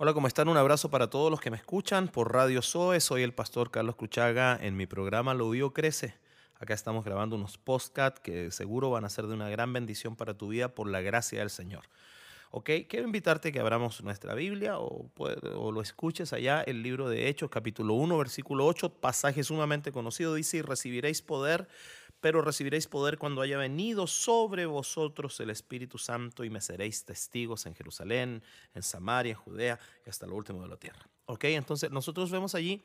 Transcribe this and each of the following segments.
Hola, ¿cómo están? Un abrazo para todos los que me escuchan por Radio Zoe. Soy el pastor Carlos Cruchaga en mi programa Lo Vivo Crece. Acá estamos grabando unos postcats que seguro van a ser de una gran bendición para tu vida por la gracia del Señor. ¿Ok? Quiero invitarte a que abramos nuestra Biblia o, o, lo escuches allá, el libro de Hechos, capítulo 1, versículo 8, pasaje sumamente conocido. Dice, y recibiréis poder pero recibiréis poder cuando haya venido sobre vosotros el Espíritu Santo y me seréis testigos en Jerusalén, en Samaria, en Judea y hasta lo último de la tierra. ¿Ok? Entonces nosotros vemos allí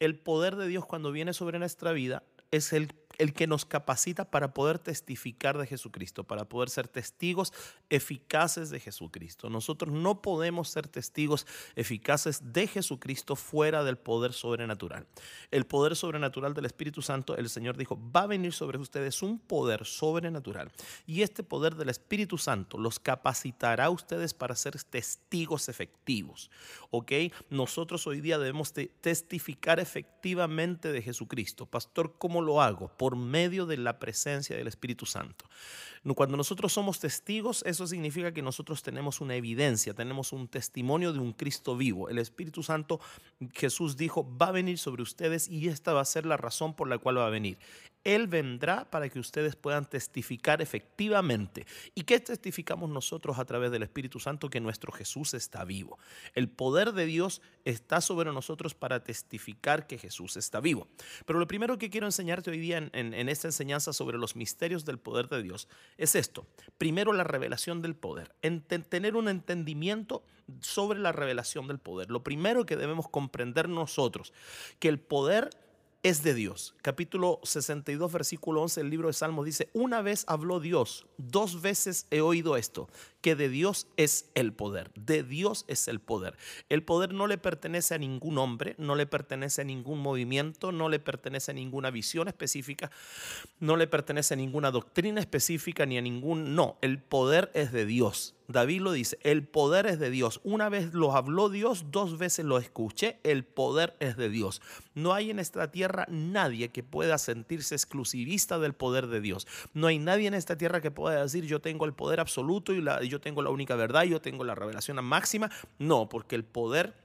el poder de Dios cuando viene sobre nuestra vida es el el que nos capacita para poder testificar de Jesucristo, para poder ser testigos eficaces de Jesucristo. Nosotros no podemos ser testigos eficaces de Jesucristo fuera del poder sobrenatural. El poder sobrenatural del Espíritu Santo, el Señor dijo, va a venir sobre ustedes un poder sobrenatural. Y este poder del Espíritu Santo los capacitará a ustedes para ser testigos efectivos. ¿Ok? Nosotros hoy día debemos testificar efectivamente de Jesucristo. Pastor, ¿cómo lo hago? Por medio de la presencia del Espíritu Santo. Cuando nosotros somos testigos, eso significa que nosotros tenemos una evidencia, tenemos un testimonio de un Cristo vivo. El Espíritu Santo, Jesús dijo, va a venir sobre ustedes y esta va a ser la razón por la cual va a venir. Él vendrá para que ustedes puedan testificar efectivamente. ¿Y qué testificamos nosotros a través del Espíritu Santo? Que nuestro Jesús está vivo. El poder de Dios está sobre nosotros para testificar que Jesús está vivo. Pero lo primero que quiero enseñarte hoy día en, esta enseñanza sobre los misterios del poder de Dios es esto. Primero la revelación del poder. tener un entendimiento sobre la revelación del poder. Lo primero que debemos comprender nosotros, que el poder es de Dios. Capítulo 62, versículo 11 el libro de Salmos dice, una vez habló Dios, dos veces he oído esto, que de Dios es el poder, de Dios es el poder. El poder no le pertenece a ningún hombre, no le pertenece a ningún movimiento, no le pertenece a ninguna visión específica, no le pertenece a ninguna doctrina específica ni a ningún... No, el poder es de Dios. David lo dice, el poder es de Dios. Una vez lo habló Dios, dos veces lo escuché, el poder es de Dios. No hay en esta tierra nadie que pueda sentirse exclusivista del poder de Dios. No hay nadie en esta tierra que pueda decir yo tengo el poder absoluto y yo tengo la única verdad, yo tengo la revelación máxima. No, porque el poder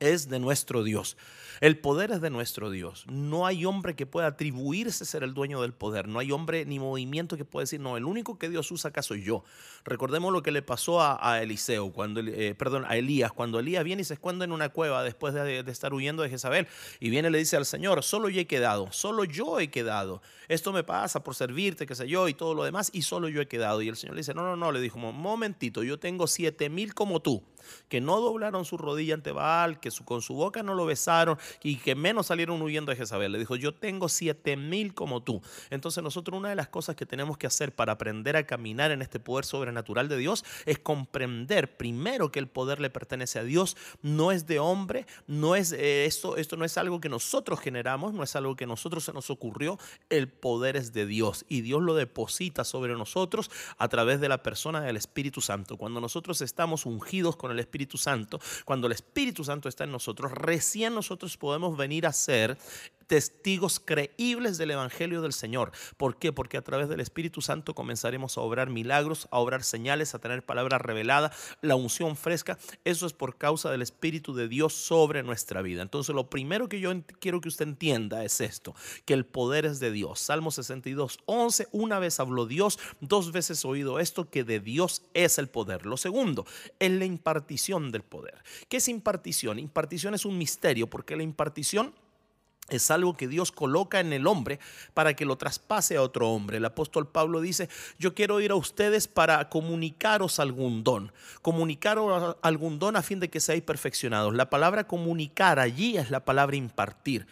es de nuestro Dios. El poder es de nuestro Dios. No hay hombre que pueda atribuirse ser el dueño del poder. No hay hombre ni movimiento que pueda decir, no, el único que Dios usa acá soy yo. Recordemos lo que le pasó a, Eliseo, cuando, eh, perdón, a Elías, cuando Elías viene y se esconde en una cueva después de, estar huyendo de Jezabel. Y viene y le dice al Señor, solo yo he quedado, solo yo he quedado. Esto me pasa por servirte, qué sé yo, y todo lo demás, y solo yo he quedado. Y el Señor le dice, no, no, no, le dijo, momentito, yo tengo siete mil como tú que no doblaron su rodilla ante Baal, que con su boca no lo besaron y que menos salieron huyendo de Jezabel. Le dijo, yo tengo siete mil como tú. Entonces nosotros una de las cosas que tenemos que hacer para aprender a caminar en este poder sobrenatural de Dios es comprender primero que el poder le pertenece a Dios, no es de hombre, no es eh, esto, esto no es algo que nosotros generamos, no es algo que nosotros se nos ocurrió, el poder es de Dios y Dios lo deposita sobre nosotros a través de la persona del Espíritu Santo. Cuando nosotros estamos ungidos con el Espíritu Santo, cuando el Espíritu Santo está en nosotros, recién nosotros podemos venir a ser testigos creíbles del Evangelio del Señor. ¿Por qué? Porque a través del Espíritu Santo comenzaremos a obrar milagros, a obrar señales, a tener palabra revelada, la unción fresca. Eso es por causa del Espíritu de Dios sobre nuestra vida. Entonces lo primero que yo quiero que usted entienda es esto, que el poder es de Dios. Salmo 62, 11, una vez habló Dios, dos veces oído esto, que de Dios es el poder. Lo segundo, es la impartición del poder. ¿Qué es impartición? Impartición es un misterio porque la impartición es algo que Dios coloca en el hombre para que lo traspase a otro hombre. El apóstol Pablo dice, yo quiero ir a ustedes para comunicaros algún don, comunicaros algún don a fin de que seáis perfeccionados. La palabra comunicar allí es la palabra impartir.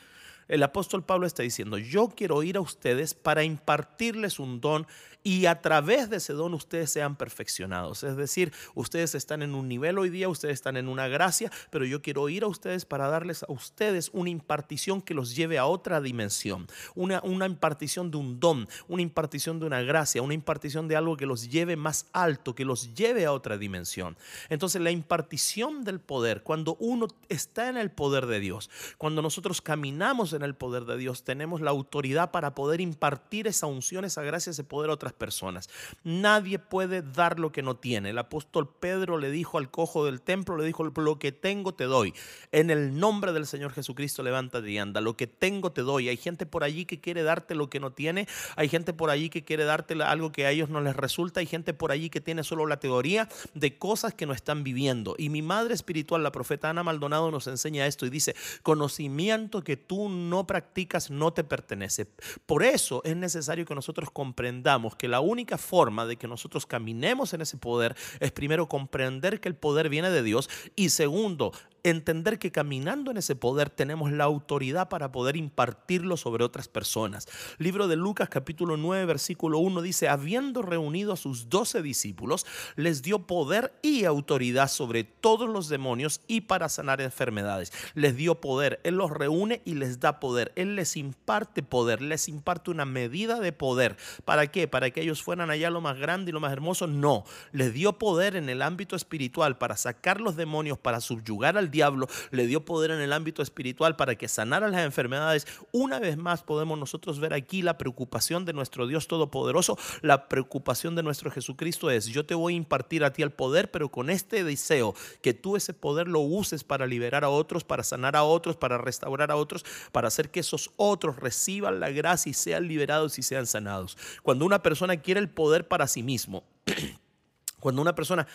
El apóstol Pablo está diciendo, yo quiero ir a ustedes para impartirles un don y a través de ese don ustedes sean perfeccionados. Es decir, ustedes están en un nivel hoy día, ustedes están en una gracia, pero yo quiero ir a ustedes para darles a ustedes una impartición que los lleve a otra dimensión, una, una impartición de un don, una impartición de una gracia, una impartición de algo que los lleve más alto, que los lleve a otra dimensión. Entonces la impartición del poder, cuando uno está en el poder de Dios, cuando nosotros caminamos en el poder de Dios, tenemos la autoridad para poder impartir esa unción, esa gracia, ese poder a otras personas. Nadie puede dar lo que no tiene. El apóstol Pedro le dijo al cojo del templo, le dijo, lo que tengo te doy. En el nombre del Señor Jesucristo, levántate y anda. Lo que tengo te doy. Hay gente por allí que quiere darte lo que no tiene. Hay gente por allí que quiere darte algo que a ellos no les resulta. Hay gente por allí que tiene solo la teoría de cosas que no están viviendo. Y mi madre espiritual, la profeta Ana Maldonado, nos enseña esto y dice, conocimiento que tú no practicas no te pertenece. Por eso es necesario que nosotros comprendamos que la única forma de que nosotros caminemos en ese poder es primero comprender que el poder viene de Dios y segundo, entender que caminando en ese poder tenemos la autoridad para poder impartirlo sobre otras personas. Libro de Lucas capítulo 9 versículo 1 dice, habiendo reunido a sus doce discípulos, les dio poder y autoridad sobre todos los demonios y para sanar enfermedades. Les dio poder, Él los reúne y les da poder, Él les imparte poder, les imparte una medida de poder. ¿Para qué? ¿Para que ellos fueran allá lo más grande y lo más hermoso? No, les dio poder en el ámbito espiritual para sacar los demonios, para subyugar al diablo, le dio poder en el ámbito espiritual para que sanara las enfermedades. Una vez más podemos nosotros ver aquí la preocupación de nuestro Dios Todopoderoso. La preocupación de nuestro Jesucristo es, yo te voy a impartir a ti el poder, pero con este deseo, que tú ese poder lo uses para liberar a otros, para sanar a otros, para restaurar a otros, para hacer que esos otros reciban la gracia y sean liberados y sean sanados. Cuando una persona quiere el poder para sí mismo, cuando una persona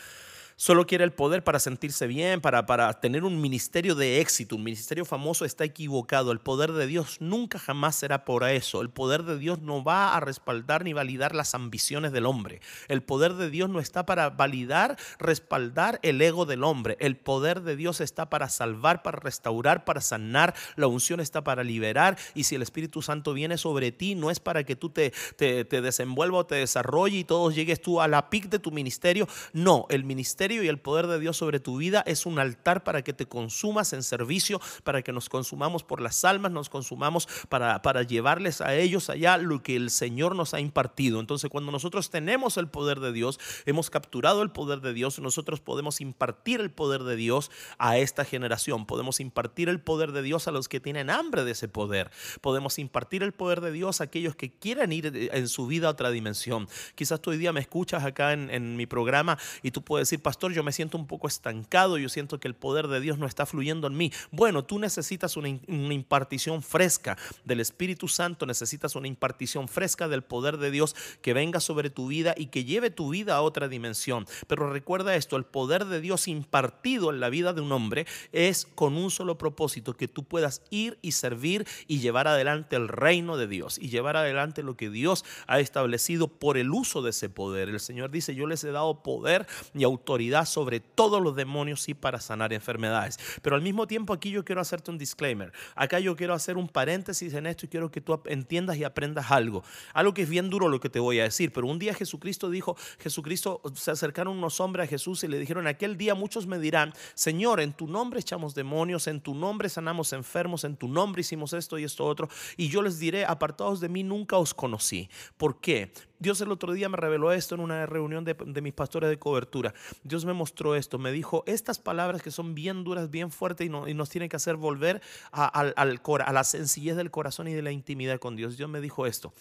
solo quiere el poder para sentirse bien, para, para tener un ministerio de éxito, un ministerio famoso, está equivocado. El poder de Dios nunca jamás será por eso. El poder de Dios no va a respaldar ni validar las ambiciones del hombre. El poder de Dios no está para validar, respaldar el ego del hombre. El poder de Dios está para salvar, para restaurar, para sanar. La unción está para liberar. Y si el Espíritu Santo viene sobre ti, no es para que tú te, te, te desenvuelvas o te desarrolles y todos llegues tú a la pic de tu ministerio. No, el ministerio y el poder de Dios sobre tu vida es un altar para que te consumas en servicio, para que nos consumamos por las almas, nos consumamos para, para llevarles a ellos allá lo que el Señor nos ha impartido. Entonces cuando nosotros tenemos el poder de Dios, hemos capturado el poder de Dios, nosotros podemos impartir el poder de Dios a esta generación, podemos impartir el poder de Dios a los que tienen hambre de ese poder, podemos impartir el poder de Dios a aquellos que quieran ir en su vida a otra dimensión. Quizás tú hoy día me escuchas acá en, en mi programa y tú puedes decir, pastor, yo me siento un poco estancado, yo siento que el poder de Dios no está fluyendo en mí. Bueno, tú necesitas una, una impartición fresca del Espíritu Santo, necesitas una impartición fresca del poder de Dios que venga sobre tu vida y que lleve tu vida a otra dimensión. Pero recuerda esto, el poder de Dios impartido en la vida de un hombre es con un solo propósito, que tú puedas ir y servir y llevar adelante el reino de Dios y llevar adelante lo que Dios ha establecido por el uso de ese poder. El Señor dice, yo les he dado poder y autoridad sobre todos los demonios y para sanar enfermedades. Pero al mismo tiempo aquí yo quiero hacerte un disclaimer. Acá yo quiero hacer un paréntesis en esto y quiero que tú entiendas y aprendas algo. Algo que es bien duro lo que te voy a decir, pero un día Jesucristo dijo, Jesucristo se acercaron unos hombres a Jesús y le dijeron, aquel día muchos me dirán, Señor, en tu nombre echamos demonios, en tu nombre sanamos enfermos, en tu nombre hicimos esto y esto otro. Y yo les diré, apartados de mí, nunca os conocí. ¿Por qué? Dios el otro día me reveló esto en una reunión de, mis pastores de cobertura. Dios me mostró esto, me dijo estas palabras que son bien duras, bien fuertes y, nos tienen que hacer volver a, a la sencillez del corazón y de la intimidad con Dios. Dios me dijo esto,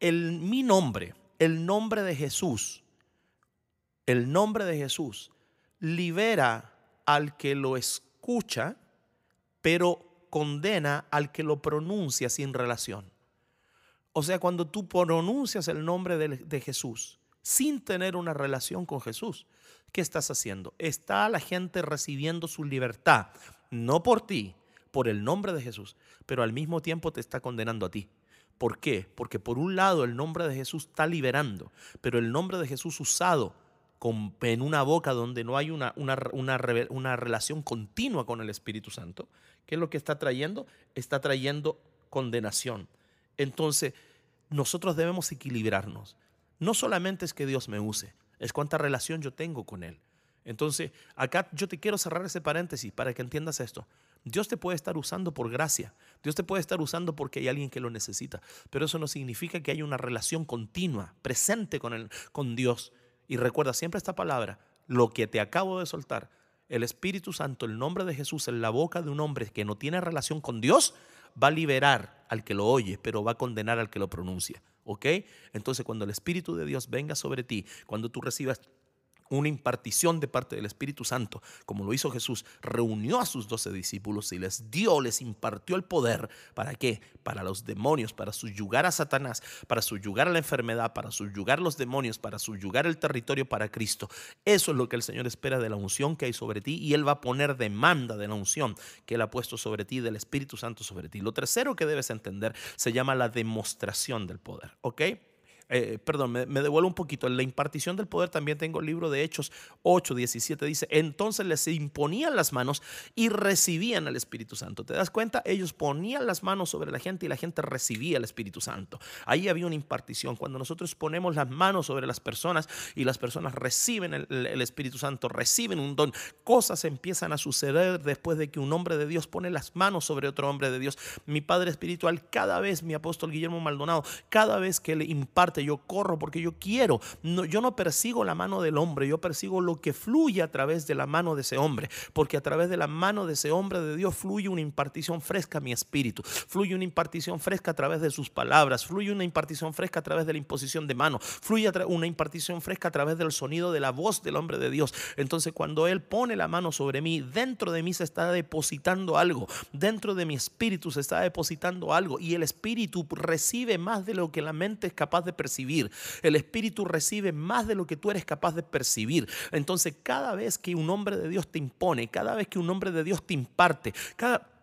el, mi nombre, el nombre de Jesús, el nombre de Jesús libera al que lo escucha, pero condena al que lo pronuncia sin relación. O sea, cuando tú pronuncias el nombre de, Jesús sin tener una relación con Jesús, ¿qué estás haciendo? Está la gente recibiendo su libertad, no por ti, por el nombre de Jesús, pero al mismo tiempo te está condenando a ti. ¿Por qué? Porque por un lado el nombre de Jesús está liberando, pero el nombre de Jesús usado en una boca donde no hay una, una, una relación continua con el Espíritu Santo, ¿qué es lo que está trayendo? Está trayendo condenación. Entonces, nosotros debemos equilibrarnos. No solamente es que Dios me use, es cuánta relación yo tengo con Él. Entonces, acá yo te quiero cerrar ese paréntesis para que entiendas esto. Dios te puede estar usando por gracia, Dios te puede estar usando porque hay alguien que lo necesita, pero eso no significa que haya una relación continua, presente con, el, con Dios. Y recuerda siempre esta palabra, lo que te acabo de soltar, el Espíritu Santo, el nombre de Jesús en la boca de un hombre que no tiene relación con Dios, va a liberar al que lo oye, pero va a condenar al que lo pronuncia. ¿ok? Entonces cuando el Espíritu de Dios venga sobre ti, cuando tú recibas una impartición de parte del Espíritu Santo, como lo hizo Jesús, reunió a sus doce discípulos y les dio, les impartió el poder. ¿Para qué? Para los demonios, para subyugar a Satanás, para subyugar a la enfermedad, para subyugar los demonios, para subyugar el territorio para Cristo. Eso es lo que el Señor espera de la unción que hay sobre ti y Él va a poner demanda de la unción que Él ha puesto sobre ti, del Espíritu Santo sobre ti. Lo tercero que debes entender se llama la demostración del poder, ¿ok? Eh, perdón, me, devuelvo un poquito. En la impartición del poder también tengo el libro de Hechos 8, 17. Dice, entonces les imponían las manos y recibían al Espíritu Santo. ¿Te das cuenta? Ellos ponían las manos sobre la gente y la gente recibía el Espíritu Santo. Ahí había una impartición. Cuando nosotros ponemos las manos sobre las personas y las personas reciben el Espíritu Santo, reciben un don, cosas empiezan a suceder después de que un hombre de Dios pone las manos sobre otro hombre de Dios. Mi Padre Espiritual, cada vez, mi apóstol Guillermo Maldonado, cada vez que le imparte yo corro porque yo quiero. Yo no persigo la mano del hombre, yo persigo lo que fluye a través de la mano de ese hombre, porque a través de la mano de ese hombre de Dios fluye una impartición fresca a mi espíritu, fluye una impartición fresca a través de sus palabras, fluye una impartición fresca a través de la imposición de mano, fluye una impartición fresca a través del sonido de la voz del hombre de Dios. Entonces cuando Él pone la mano sobre mí, dentro de mí se está depositando algo, dentro de mi espíritu se está depositando algo y el espíritu recibe más de lo que la mente es capaz de percibir. El Espíritu recibe más de lo que tú eres capaz de percibir. Entonces, cada vez que un hombre de Dios te impone, cada vez que un hombre de Dios te imparte, cada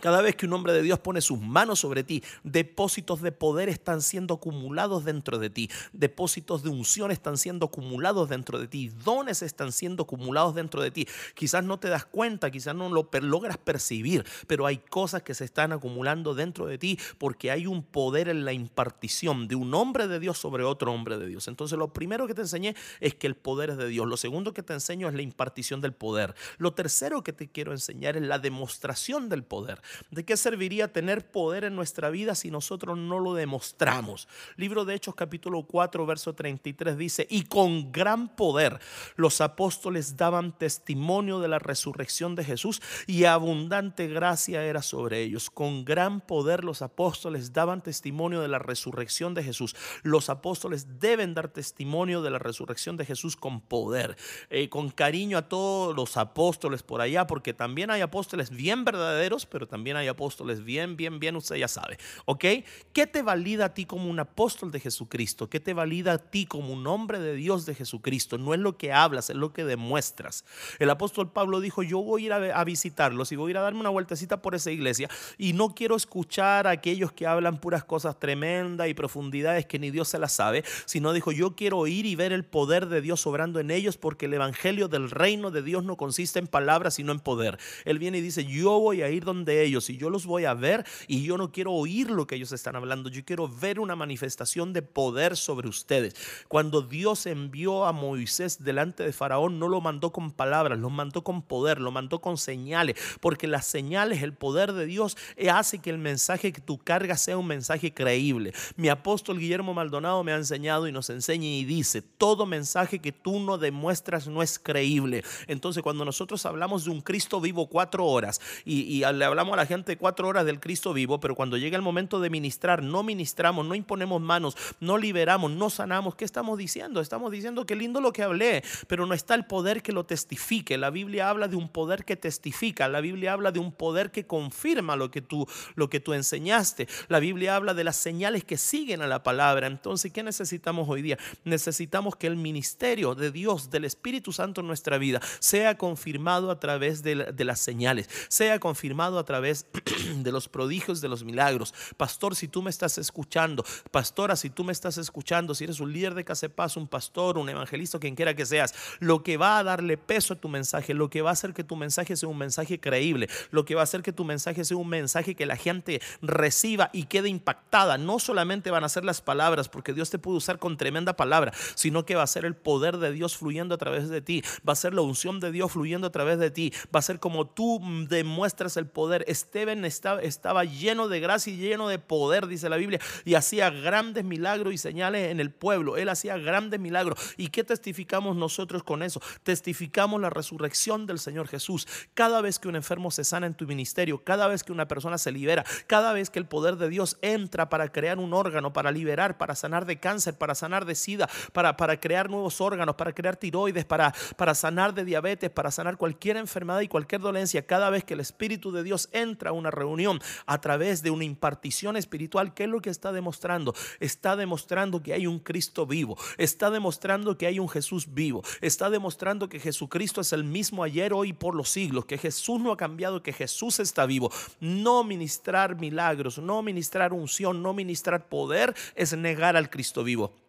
cada vez que un hombre de Dios pone sus manos sobre ti, depósitos de poder están siendo acumulados dentro de ti, depósitos de unción están siendo acumulados dentro de ti, dones están siendo acumulados dentro de ti. Quizás no te das cuenta, quizás no lo logras percibir, pero hay cosas que se están acumulando dentro de ti porque hay un poder en la impartición de un hombre de Dios sobre otro hombre de Dios. Entonces lo primero que te enseñé es que el poder es de Dios. Lo segundo que te enseño es la impartición del poder. Lo tercero que te quiero enseñar es la demostración del poder. ¿De qué serviría tener poder en nuestra vida si nosotros no lo demostramos? Libro de Hechos capítulo 4, verso 33 dice, y con gran poder los apóstoles daban testimonio de la resurrección de Jesús y abundante gracia era sobre ellos. Con gran poder los apóstoles daban testimonio de la resurrección de Jesús. Los apóstoles deben dar testimonio de la resurrección de Jesús con poder, eh, con cariño a todos los apóstoles por allá, porque también hay apóstoles bien verdaderos, pero también hay apóstoles bien, bien, bien, usted ya sabe. ¿Ok? ¿Qué te valida a ti como un apóstol de Jesucristo? ¿Qué te valida a ti como un hombre de Dios de Jesucristo? No es lo que hablas, es lo que demuestras. El apóstol Pablo dijo, yo voy a ir a, visitarlos y voy a ir a darme una vueltecita por esa iglesia y no quiero escuchar a aquellos que hablan puras cosas tremendas y profundidades que ni Dios se las sabe, sino dijo, yo quiero ir y ver el poder de Dios obrando en ellos porque el evangelio del reino de Dios no consiste en palabras, sino en poder. Él viene y dice, yo voy a ir donde ellos y yo los voy a ver y yo no quiero oír lo que ellos están hablando, yo quiero ver una manifestación de poder sobre ustedes. Cuando Dios envió a Moisés delante de Faraón, no lo mandó con palabras, lo mandó con poder, lo mandó con señales, porque las señales, el poder de Dios eh, hace que el mensaje que tú cargas sea un mensaje creíble. Mi apóstol Guillermo Maldonado me ha enseñado y nos enseña y dice, todo mensaje que tú no demuestras no es creíble. Entonces cuando nosotros hablamos de un Cristo vivo cuatro horas y, y le hablamos a la gente cuatro horas del Cristo vivo, pero cuando llega el momento de ministrar, no ministramos, no imponemos manos, no liberamos, no sanamos. ¿Qué estamos diciendo? Estamos diciendo que lindo lo que hablé, pero no está el poder que lo testifique. La Biblia habla de un poder que testifica, la Biblia habla de un poder que confirma lo que tú, lo que tú enseñaste. La Biblia habla de las señales que siguen a la palabra. Entonces, ¿qué necesitamos hoy día? Necesitamos que el ministerio de Dios, del Espíritu Santo en nuestra vida, sea confirmado a través de, de las señales, sea confirmado a de los prodigios, de los milagros. Pastor, si tú me estás escuchando, pastora, si tú me estás escuchando, si eres un líder de Casepaz, un pastor, un evangelista, quien quiera que seas, lo que va a darle peso a tu mensaje, lo que va a hacer que tu mensaje sea un mensaje creíble, lo que va a hacer que tu mensaje sea un mensaje que la gente reciba y quede impactada. No solamente van a ser las palabras, porque Dios te puede usar con tremenda palabra, sino que va a ser el poder de Dios fluyendo a través de ti, va a ser la unción de Dios fluyendo a través de ti, va a ser como tú demuestras el poder Esteban estaba, lleno de gracia y lleno de poder, dice la Biblia, y hacía grandes milagros y señales en el pueblo. Él hacía grandes milagros. ¿Y qué testificamos nosotros con eso? Testificamos la resurrección del Señor Jesús. Cada vez que un enfermo se sana en tu ministerio, cada vez que una persona se libera, cada vez que el poder de Dios entra para crear un órgano, para liberar, para sanar de cáncer, para sanar de sida, para, para crear nuevos órganos, para crear tiroides, para, para sanar de diabetes, para sanar cualquier enfermedad y cualquier dolencia, cada vez que el Espíritu de Dios entra a una reunión a través de una impartición espiritual, ¿qué es lo que está demostrando? Está demostrando que hay un Cristo vivo, está demostrando que hay un Jesús vivo, está demostrando que Jesucristo es el mismo ayer, hoy y por los siglos, que Jesús no ha cambiado, que Jesús está vivo. No ministrar milagros, no ministrar unción, no ministrar poder es negar al Cristo vivo.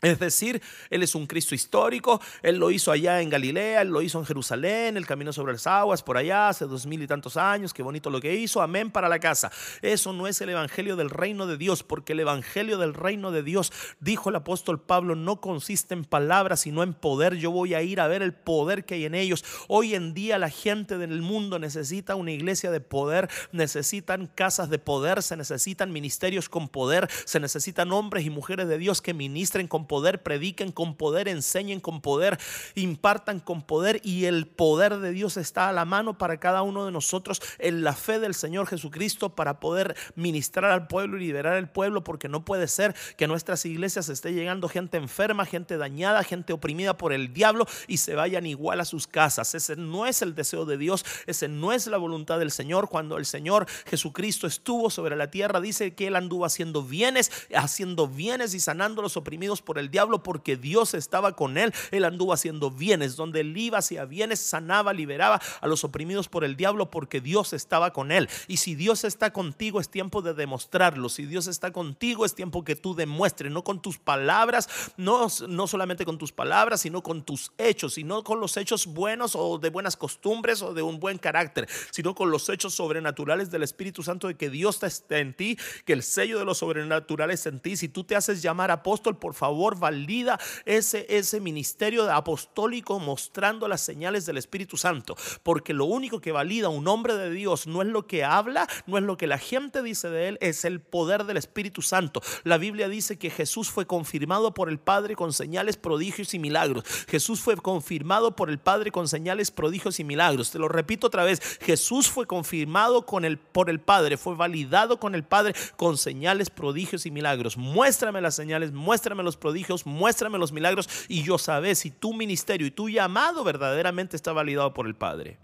Es decir, Él es un Cristo histórico, Él lo hizo allá en Galilea, Él lo hizo en Jerusalén, el camino sobre las aguas, por allá, hace dos mil y tantos años, qué bonito lo que hizo, amén para la casa. Eso no es el Evangelio del reino de Dios, porque el Evangelio del reino de Dios, dijo el apóstol Pablo, no consiste en palabras, sino en poder. Yo voy a ir a ver el poder que hay en ellos. Hoy en día la gente del mundo necesita una iglesia de poder, necesitan casas de poder, se necesitan ministerios con poder, se necesitan hombres y mujeres de Dios que ministren con poder, prediquen con poder, enseñen con poder, impartan con poder y el poder de Dios está a la mano para cada uno de nosotros en la fe del Señor Jesucristo para poder ministrar al pueblo y liberar al pueblo porque no puede ser que nuestras iglesias esté llegando gente enferma, gente dañada, gente oprimida por el diablo y se vayan igual a sus casas. Ese no es el deseo de Dios, ese no es la voluntad del Señor. Cuando el Señor Jesucristo estuvo sobre la tierra, dice que él anduvo haciendo bienes, haciendo bienes y sanando a los oprimidos por el diablo porque Dios estaba con él. Él anduvo haciendo bienes, donde él iba hacia bienes, sanaba, liberaba a los oprimidos por el diablo porque Dios estaba con él. Y si Dios está contigo es tiempo de demostrarlo. Si Dios está contigo es tiempo que tú demuestres, no con tus palabras, no, no solamente con tus palabras, sino con tus hechos, sino con los hechos buenos o de buenas costumbres o de un buen carácter, sino con los hechos sobrenaturales del Espíritu Santo de que Dios está en ti, que el sello de los sobrenaturales en ti. Si tú te haces llamar apóstol, por favor, valida ese, ese ministerio apostólico mostrando las señales del Espíritu Santo. Porque lo único que valida un hombre de Dios no es lo que habla, no es lo que la gente dice de él, es el poder del Espíritu Santo. La Biblia dice que Jesús fue confirmado por el Padre con señales, prodigios y milagros. Jesús fue confirmado por el Padre con señales, prodigios y milagros. Te lo repito otra vez, Jesús fue confirmado con el, por el Padre, fue validado con el Padre con señales, prodigios y milagros. Muéstrame las señales, muéstrame los prodigios muéstrame los milagros y yo sabré si tu ministerio y tu llamado verdaderamente está validado por el Padre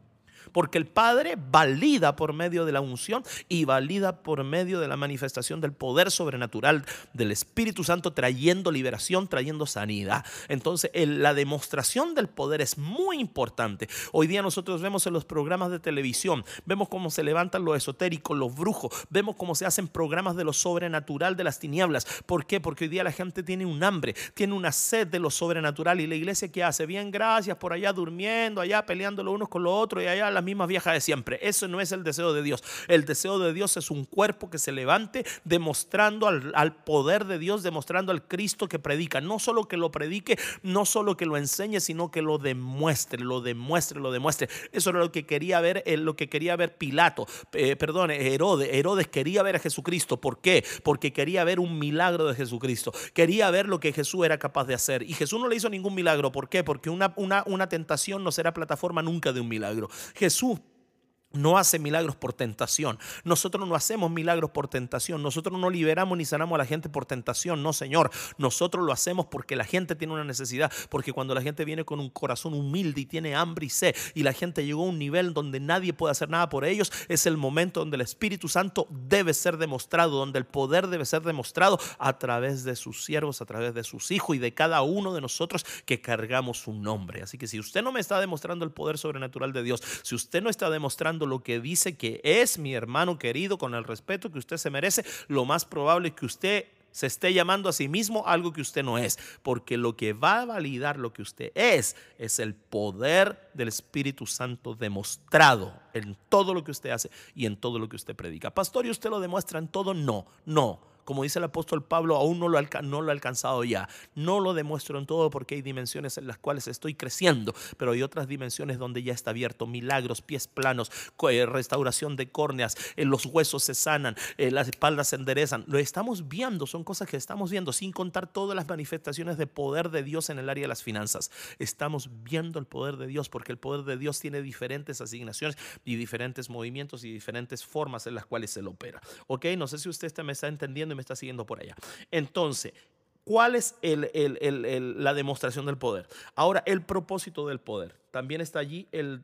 porque el Padre valida por medio de la unción y valida por medio de la manifestación del poder sobrenatural del Espíritu Santo trayendo liberación, trayendo sanidad. Entonces, la demostración del poder es muy importante. Hoy día nosotros vemos en los programas de televisión, vemos cómo se levantan los esotéricos, los brujos, vemos cómo se hacen programas de lo sobrenatural de las tinieblas. ¿Por qué? Porque hoy día la gente tiene un hambre, tiene una sed de lo sobrenatural y la iglesia que hace bien, gracias por allá durmiendo, allá peleando los unos con los otros y allá la misma vieja de siempre. Eso no es el deseo de Dios. El deseo de Dios es un cuerpo que se levante demostrando al, poder de Dios, demostrando al Cristo que predica. No solo que lo predique, no solo que lo enseñe, sino que lo demuestre, lo demuestre, lo demuestre. Eso era lo que quería ver, eh, lo que quería ver Pilato, eh, perdón, Herodes. Herodes quería ver a Jesucristo. ¿Por qué? Porque quería ver un milagro de Jesucristo. Quería ver lo que Jesús era capaz de hacer. Y Jesús no le hizo ningún milagro. ¿Por qué? Porque una, una, una tentación no será plataforma nunca de un milagro. Jesús pessoa no hace milagros por tentación. Nosotros no hacemos milagros por tentación. Nosotros no liberamos ni sanamos a la gente por tentación. No, Señor. Nosotros lo hacemos porque la gente tiene una necesidad. Porque cuando la gente viene con un corazón humilde y tiene hambre y sed y la gente llegó a un nivel donde nadie puede hacer nada por ellos, es el momento donde el Espíritu Santo debe ser demostrado, donde el poder debe ser demostrado a través de sus siervos, a través de sus hijos y de cada uno de nosotros que cargamos su nombre. Así que si usted no me está demostrando el poder sobrenatural de Dios, si usted no está demostrando lo que dice que es mi hermano querido con el respeto que usted se merece, lo más probable es que usted se esté llamando a sí mismo algo que usted no es, porque lo que va a validar lo que usted es es el poder del Espíritu Santo demostrado en todo lo que usted hace y en todo lo que usted predica. Pastor, ¿y usted lo demuestra en todo? No, no. Como dice el apóstol Pablo, aún no lo, no lo he alcanzado ya. No lo demuestro en todo porque hay dimensiones en las cuales estoy creciendo, pero hay otras dimensiones donde ya está abierto. Milagros, pies planos, eh, restauración de córneas, eh, los huesos se sanan, eh, las espaldas se enderezan. Lo estamos viendo, son cosas que estamos viendo, sin contar todas las manifestaciones de poder de Dios en el área de las finanzas. Estamos viendo el poder de Dios porque el poder de Dios tiene diferentes asignaciones y diferentes movimientos y diferentes formas en las cuales se lo opera. ¿Ok? No sé si usted me está entendiendo me está siguiendo por allá. Entonces, ¿Cuál es la demostración del poder? Ahora, el propósito del poder. También está allí el,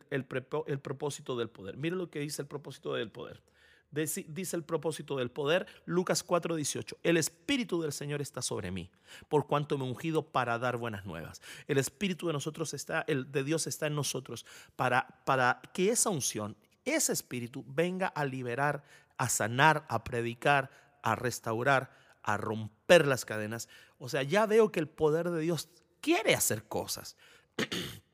propósito del poder. Mire lo que dice el propósito del poder. Dice el propósito del poder, Lucas 4:18. El Espíritu del Señor está sobre mí, por cuanto me he ungido para dar buenas nuevas. El Espíritu de nosotros está, el de Dios está en nosotros, para, para que esa unción, ese Espíritu venga a liberar, a sanar, a predicar, a restaurar, a romper las cadenas. O sea, ya veo que el poder de Dios quiere hacer cosas.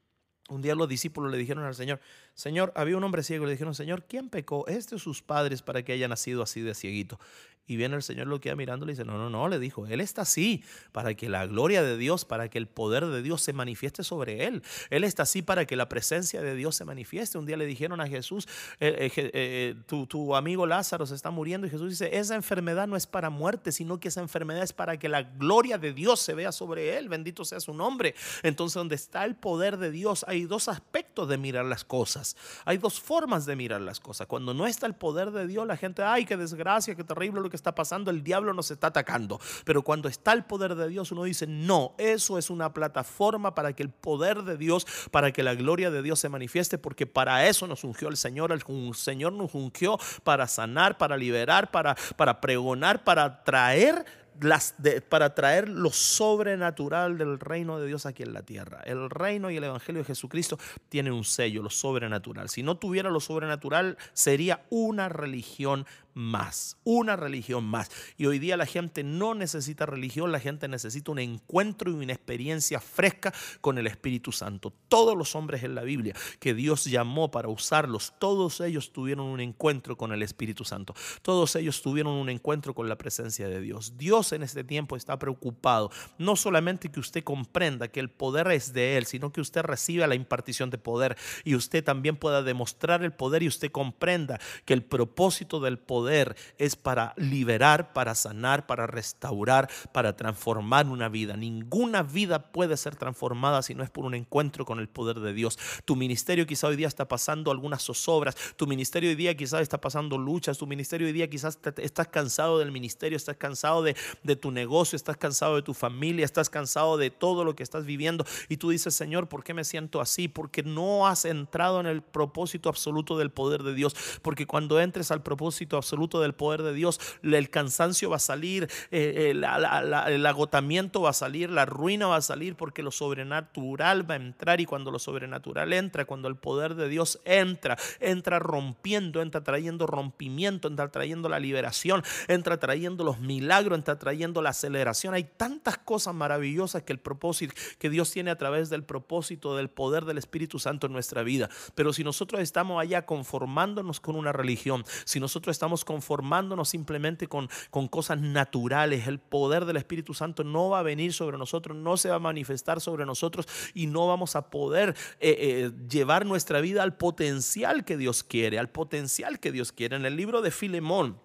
un día los discípulos le dijeron al Señor, Señor, había un hombre ciego, le dijeron, Señor, ¿quién pecó? Este o sus padres para que haya nacido así de cieguito. Y viene el Señor, lo queda mirando y le dice, no, no, no, le dijo, Él está así para que la gloria de Dios, para que el poder de Dios se manifieste sobre Él. Él está así para que la presencia de Dios se manifieste. Un día le dijeron a Jesús, eh, eh, eh, tu, tu, amigo Lázaro se está muriendo y Jesús dice, esa enfermedad no es para muerte, sino que esa enfermedad es para que la gloria de Dios se vea sobre Él. Bendito sea su nombre. Entonces, donde está el poder de Dios, hay dos aspectos de mirar las cosas. Hay dos formas de mirar las cosas. Cuando no está el poder de Dios, la gente, ay, qué desgracia, qué terrible lo que está pasando, el diablo nos está atacando. Pero cuando está el poder de Dios, uno dice, no, eso es una plataforma para que el poder de Dios, para que la gloria de Dios se manifieste, porque para eso nos ungió el Señor. El Señor nos ungió para sanar, para liberar, para, para pregonar, para traer las para traer lo sobrenatural del reino de Dios aquí en la tierra. El reino y el evangelio de Jesucristo tienen un sello, lo sobrenatural. Si no tuviera lo sobrenatural, sería una religión más, una religión más. Y hoy día la gente no necesita religión, la gente necesita un encuentro y una experiencia fresca con el Espíritu Santo. Todos los hombres en la Biblia que Dios llamó para usarlos, todos ellos tuvieron un encuentro con el Espíritu Santo. Todos ellos tuvieron un encuentro con la presencia de Dios. Dios en este tiempo está preocupado, no solamente que usted comprenda que el poder es de Él, sino que usted reciba la impartición de poder y usted también pueda demostrar el poder y usted comprenda que el propósito del poder es para liberar, para sanar, para restaurar, para transformar una vida. Ninguna vida puede ser transformada si no es por un encuentro con el poder de Dios. Tu ministerio quizá hoy día está pasando algunas zozobras, tu ministerio hoy día quizás está pasando luchas, tu ministerio hoy día quizás estás cansado del ministerio, estás cansado de, de tu negocio, estás cansado de tu familia, estás cansado de todo lo que estás viviendo y tú dices, Señor, ¿por qué me siento así? Porque no has entrado en el propósito absoluto del poder de Dios. Porque cuando entres al propósito absoluto, del poder de Dios, el cansancio va a salir, eh, eh, el agotamiento va a salir, la ruina va a salir porque lo sobrenatural va a entrar y cuando lo sobrenatural entra, cuando el poder de Dios entra, entra rompiendo, entra trayendo rompimiento, entra trayendo la liberación, entra trayendo los milagros, entra trayendo la aceleración. Hay tantas cosas maravillosas que el propósito que Dios tiene a través del propósito del poder del Espíritu Santo en nuestra vida. Pero si nosotros estamos allá conformándonos con una religión, si nosotros estamos conformándonos simplemente con, con cosas naturales. El poder del Espíritu Santo no va a venir sobre nosotros, no se va a manifestar sobre nosotros y no vamos a poder eh, eh, llevar nuestra vida al potencial que Dios quiere, al potencial que Dios quiere. En el libro de Filemón,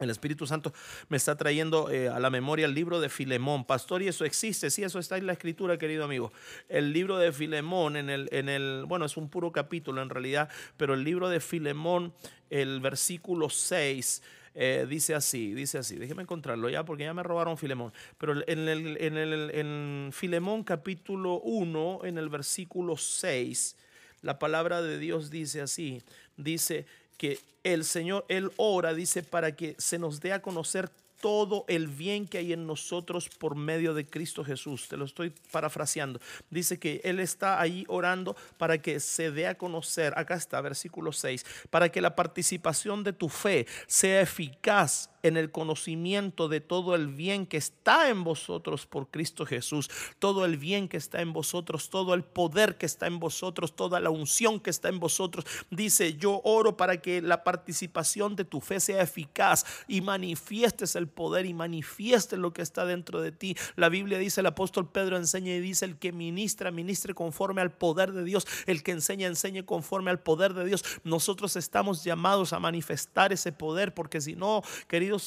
el Espíritu Santo me está trayendo eh, a la memoria el libro de Filemón. Pastor, y eso existe, sí, eso está en la escritura, querido amigo. El libro de Filemón, en el, en el, bueno, es un puro capítulo en realidad, pero el libro de Filemón, el versículo 6, eh, dice así, dice así, déjeme encontrarlo ya porque ya me robaron Filemón, pero en, el, en, el, en Filemón capítulo 1, en el versículo 6, la palabra de Dios dice así, dice, que el Señor, Él ora, dice, para que se nos dé a conocer todo el bien que hay en nosotros por medio de Cristo Jesús. Te lo estoy parafraseando. Dice que Él está ahí orando para que se dé a conocer, acá está, versículo 6, para que la participación de tu fe sea eficaz en el conocimiento de todo el bien que está en vosotros por Cristo Jesús, todo el bien que está en vosotros, todo el poder que está en vosotros, toda la unción que está en vosotros. Dice, yo oro para que la participación de tu fe sea eficaz y manifiestes el poder y manifiestes lo que está dentro de ti. La Biblia dice, el apóstol Pedro enseña y dice, el que ministra, ministre conforme al poder de Dios, el que enseña, enseñe conforme al poder de Dios. Nosotros estamos llamados a manifestar ese poder, porque si no,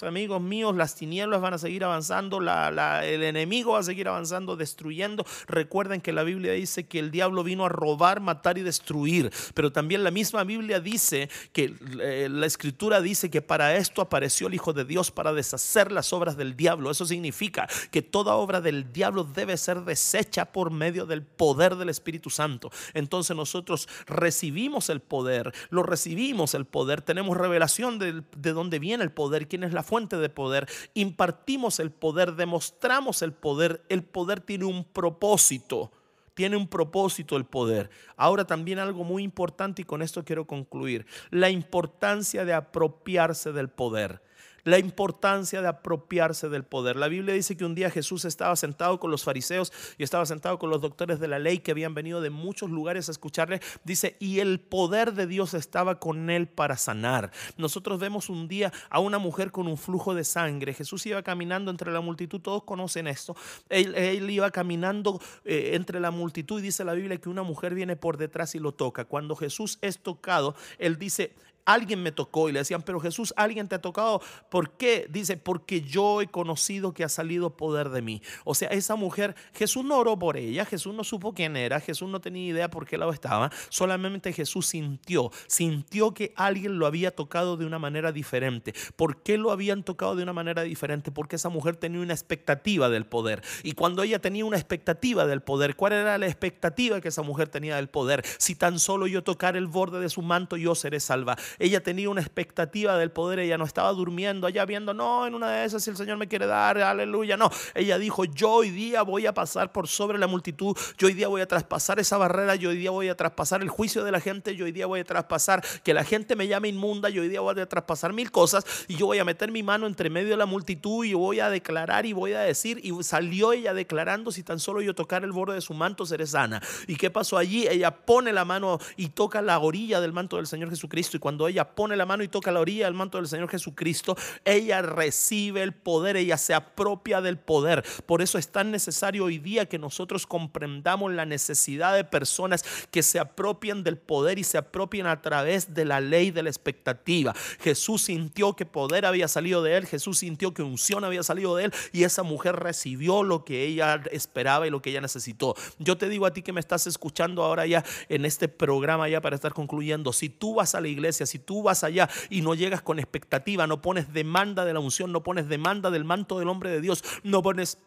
amigos míos, las tinieblas van a seguir avanzando, el enemigo va a seguir avanzando, destruyendo. Recuerden que la Biblia dice que el diablo vino a robar, matar y destruir, pero también la misma Biblia dice que eh, la escritura dice que para esto apareció el Hijo de Dios, para deshacer las obras del diablo. Eso significa que toda obra del diablo debe ser deshecha por medio del poder del Espíritu Santo. Entonces nosotros recibimos el poder, lo recibimos el poder, tenemos revelación de, de dónde viene el poder, quién es fuente de poder, impartimos el poder, demostramos el poder. El poder tiene un propósito tiene un propósito el poder. Ahora también algo muy importante y con esto quiero concluir, la importancia de apropiarse del poder la importancia de apropiarse del poder. La Biblia dice que un día Jesús estaba sentado con los fariseos y estaba sentado con los doctores de la ley que habían venido de muchos lugares a escucharle. Dice, y el poder de Dios estaba con él para sanar. Nosotros vemos un día a una mujer con un flujo de sangre. Jesús iba caminando entre la multitud, todos conocen esto. Él, iba caminando eh, entre la multitud y dice la Biblia que una mujer viene por detrás y lo toca. Cuando Jesús es tocado, él dice, alguien me tocó y le decían, pero Jesús, alguien te ha tocado. ¿Por qué? Dice, porque yo he conocido que ha salido poder de mí. O sea, esa mujer, Jesús no oró por ella, Jesús no supo quién era, Jesús no tenía idea por qué lado estaba, solamente Jesús sintió, sintió que alguien lo había tocado de una manera diferente. ¿Por qué lo habían tocado de una manera diferente? Porque esa mujer tenía una expectativa del poder. Y cuando ella tenía una expectativa del poder, ¿cuál era la expectativa que esa mujer tenía del poder? Si tan solo yo tocar el borde de su manto, yo seré salva. Ella tenía una expectativa del poder, ella no estaba durmiendo allá viendo, no, en una de esas si el Señor me quiere dar, aleluya, no. Ella dijo, yo hoy día voy a pasar por sobre la multitud, yo hoy día voy a traspasar esa barrera, yo hoy día voy a traspasar el juicio de la gente, yo hoy día voy a traspasar que la gente me llame inmunda, yo hoy día voy a traspasar mil cosas y yo voy a meter mi mano entre medio de la multitud y voy a declarar y voy a decir, y salió ella declarando, si tan solo yo tocar el borde de su manto seré sana. ¿Y qué pasó allí? Ella pone la mano y toca la orilla del manto del Señor Jesucristo y cuando ella pone la mano y toca la orilla del manto del Señor Jesucristo, ella recibe el poder, ella se apropia del poder. Por eso es tan necesario hoy día que nosotros comprendamos la necesidad de personas que se apropien del poder y se apropien a través de la ley de la expectativa. Jesús sintió que poder había salido de él, Jesús sintió que unción había salido de él y esa mujer recibió lo que ella esperaba y lo que ella necesitó. Yo te digo a ti que me estás escuchando ahora ya en este programa ya para estar concluyendo, si tú vas a la iglesia, si tú vas allá y no llegas con expectativa, no pones demanda de la unción, no pones demanda del manto del hombre de Dios, no pones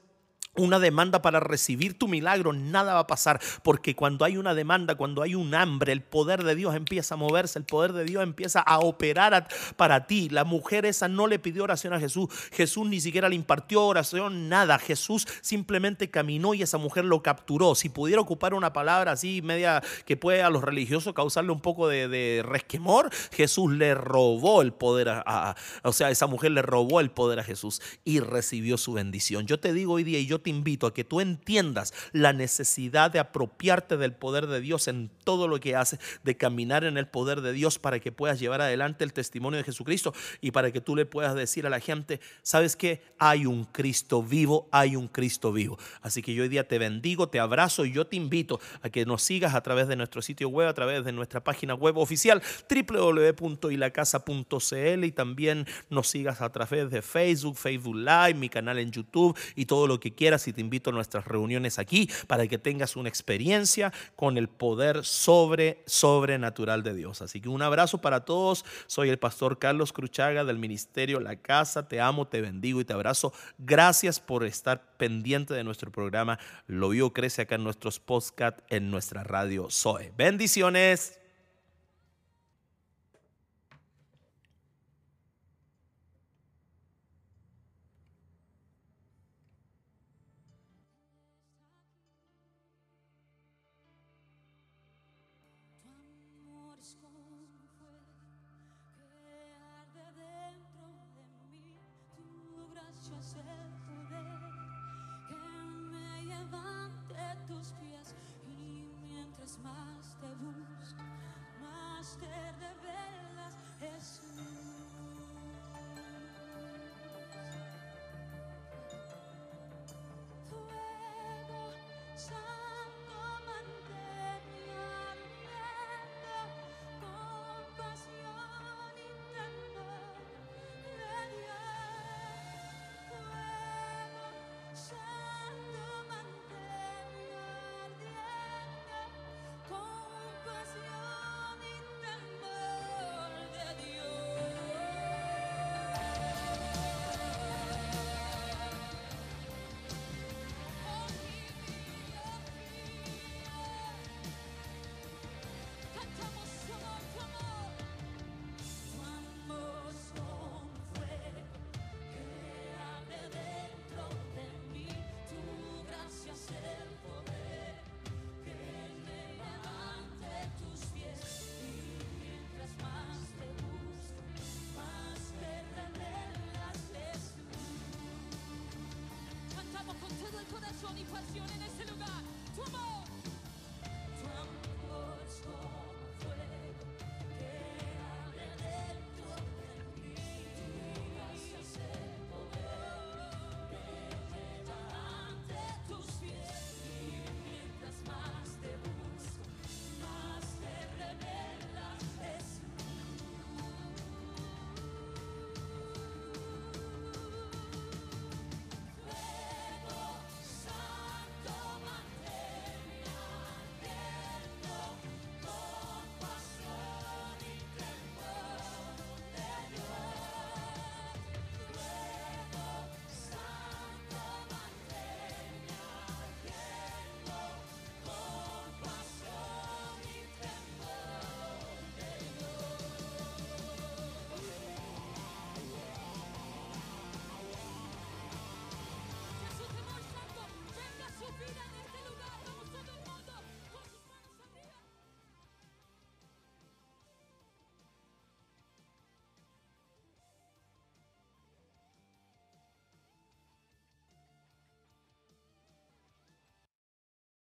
una demanda para recibir tu milagro, nada va a pasar, porque cuando hay una demanda, cuando hay un hambre, el poder de Dios empieza a moverse, el poder de Dios empieza a operar para ti. La mujer esa no le pidió oración a Jesús, Jesús ni siquiera le impartió oración, nada. Jesús simplemente caminó y esa mujer lo capturó. Si pudiera ocupar una palabra así media que puede a los religiosos causarle un poco de, resquemor, Jesús le robó el poder a, o sea, esa mujer le robó el poder a Jesús y recibió su bendición. Yo te digo hoy día y yo te invito a que tú entiendas la necesidad de apropiarte del poder de Dios en todo lo que haces, de caminar en el poder de Dios para que puedas llevar adelante el testimonio de Jesucristo y para que tú le puedas decir a la gente, ¿sabes qué? Hay un Cristo vivo, hay un Cristo vivo. Así que yo hoy día te bendigo, te abrazo y yo te invito a que nos sigas a través de nuestro sitio web, a través de nuestra página web oficial www.ilacasa.cl y también nos sigas a través de Facebook, Facebook Live, mi canal en YouTube y todo lo que quieras y te invito a nuestras reuniones aquí para que tengas una experiencia con el poder sobre, sobrenatural de Dios. Así que un abrazo para todos. Soy el pastor Carlos Cruchaga del Ministerio La Casa. Te amo, te bendigo y te abrazo. Gracias por estar pendiente de nuestro programa. Lo vio crece acá en nuestros podcast en nuestra radio Zoe. Bendiciones.